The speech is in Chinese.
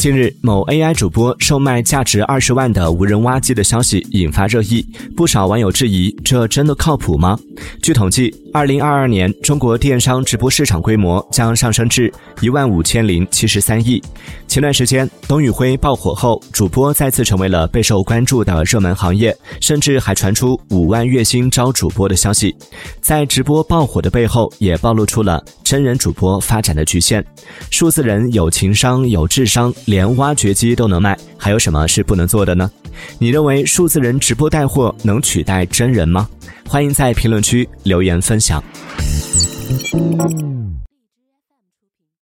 近日，某 AI 主播售卖价值二十万的无人挖机的消息引发热议，不少网友质疑这真的靠谱吗？据统计，二零二二年中国电商直播市场规模将上升至一万五千零七十三亿。前段时间，董宇辉爆火后，主播再次成为了备受关注的热门行业，甚至还传出五万月薪招主播的消息。在直播爆火的背后，也暴露出了真人主播发展的局限。数字人有情商，有智商。连挖掘机都能卖，还有什么是不能做的呢？你认为数字人直播带货能取代真人吗？欢迎在评论区留言分享。